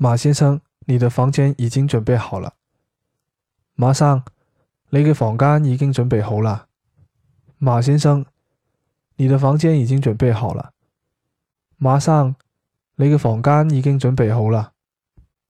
马先生，你的房间已经准备好了。马生，你嘅房间已经准备好啦。马先生，你的房间已经准备好了。马生，你嘅房间已经准备好了。